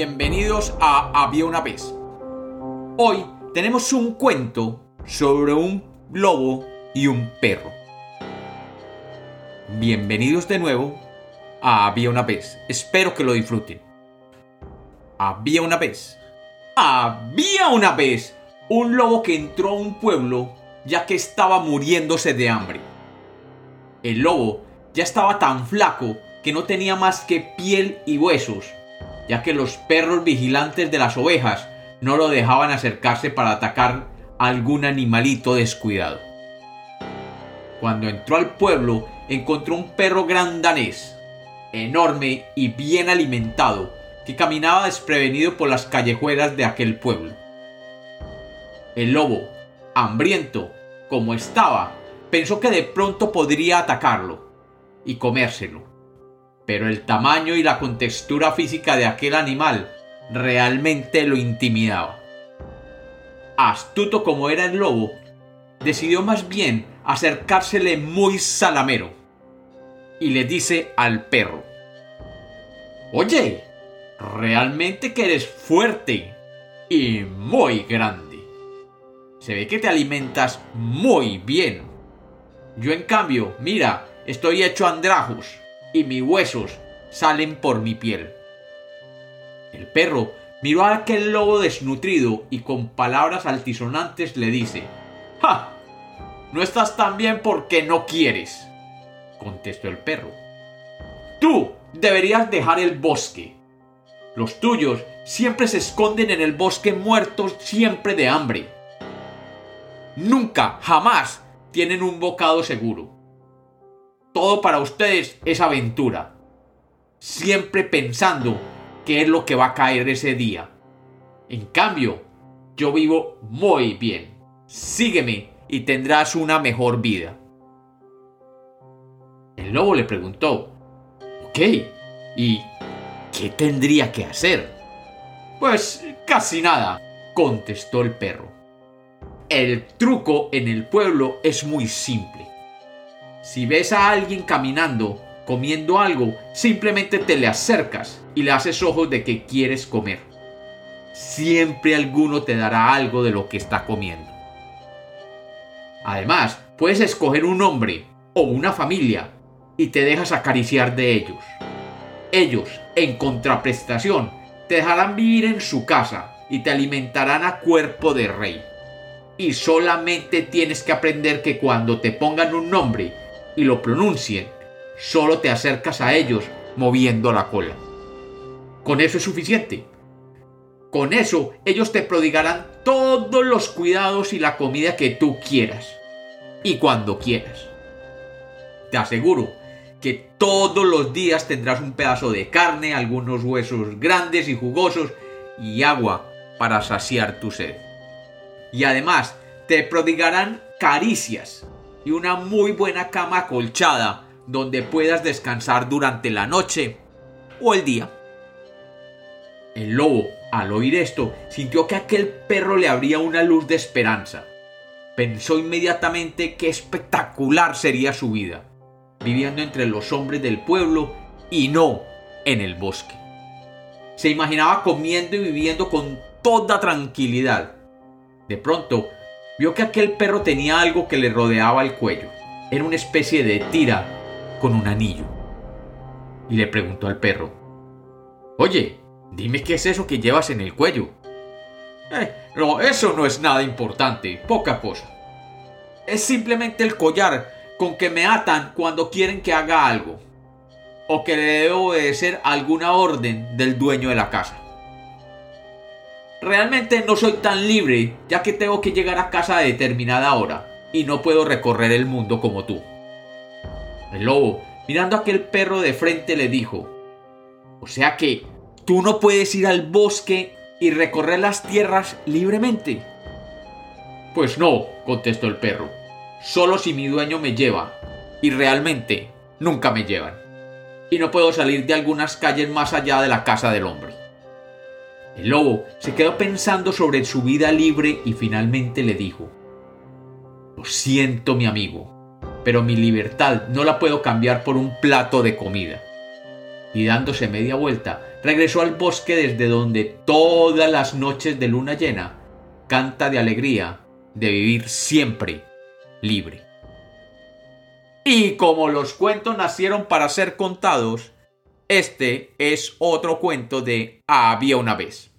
bienvenidos a Había una vez. Hoy tenemos un cuento sobre un lobo y un perro. Bienvenidos de nuevo a Había una vez. Espero que lo disfruten. Había una vez. Había una vez un lobo que entró a un pueblo ya que estaba muriéndose de hambre. El lobo ya estaba tan flaco que no tenía más que piel y huesos, ya que los perros vigilantes de las ovejas no lo dejaban acercarse para atacar a algún animalito descuidado. Cuando entró al pueblo, encontró un perro gran danés, enorme y bien alimentado, que caminaba desprevenido por las callejuelas de aquel pueblo. El lobo, hambriento como estaba, pensó que de pronto podría atacarlo y comérselo. Pero el tamaño y la contextura física de aquel animal realmente lo intimidaba. Astuto como era el lobo, decidió más bien acercársele muy salamero y le dice al perro, Oye, realmente que eres fuerte y muy grande. Se ve que te alimentas muy bien. Yo en cambio, mira, estoy hecho andrajos y mis huesos salen por mi piel. El perro miró a aquel lobo desnutrido y con palabras altisonantes le dice, ¡Ja! No estás tan bien porque no quieres, contestó el perro. Tú deberías dejar el bosque. Los tuyos siempre se esconden en el bosque muertos siempre de hambre. Nunca, jamás tienen un bocado seguro. Todo para ustedes es aventura. Siempre pensando qué es lo que va a caer ese día. En cambio, yo vivo muy bien. Sígueme y tendrás una mejor vida. El lobo le preguntó, ok, ¿y qué tendría que hacer? Pues casi nada, contestó el perro. El truco en el pueblo es muy simple. Si ves a alguien caminando, comiendo algo, simplemente te le acercas y le haces ojos de que quieres comer. Siempre alguno te dará algo de lo que está comiendo. Además, puedes escoger un hombre o una familia y te dejas acariciar de ellos. Ellos, en contraprestación, te dejarán vivir en su casa y te alimentarán a cuerpo de rey y solamente tienes que aprender que cuando te pongan un nombre y lo pronuncien, solo te acercas a ellos moviendo la cola. Con eso es suficiente. Con eso ellos te prodigarán todos los cuidados y la comida que tú quieras. Y cuando quieras. Te aseguro que todos los días tendrás un pedazo de carne, algunos huesos grandes y jugosos y agua para saciar tu sed y además te prodigarán caricias y una muy buena cama acolchada donde puedas descansar durante la noche o el día. El lobo, al oír esto, sintió que aquel perro le abría una luz de esperanza. Pensó inmediatamente qué espectacular sería su vida, viviendo entre los hombres del pueblo y no en el bosque. Se imaginaba comiendo y viviendo con toda tranquilidad, de pronto, vio que aquel perro tenía algo que le rodeaba el cuello. Era una especie de tira con un anillo. Y le preguntó al perro, Oye, dime qué es eso que llevas en el cuello. Eh, no, eso no es nada importante, poca cosa. Es simplemente el collar con que me atan cuando quieren que haga algo. O que le debo obedecer alguna orden del dueño de la casa. Realmente no soy tan libre, ya que tengo que llegar a casa a determinada hora, y no puedo recorrer el mundo como tú. El lobo, mirando a aquel perro de frente, le dijo, O sea que, ¿tú no puedes ir al bosque y recorrer las tierras libremente? Pues no, contestó el perro, solo si mi dueño me lleva, y realmente nunca me llevan, y no puedo salir de algunas calles más allá de la casa del hombre. El lobo se quedó pensando sobre su vida libre y finalmente le dijo, Lo siento mi amigo, pero mi libertad no la puedo cambiar por un plato de comida. Y dándose media vuelta, regresó al bosque desde donde todas las noches de luna llena canta de alegría de vivir siempre libre. Y como los cuentos nacieron para ser contados, este es otro cuento de Había una vez.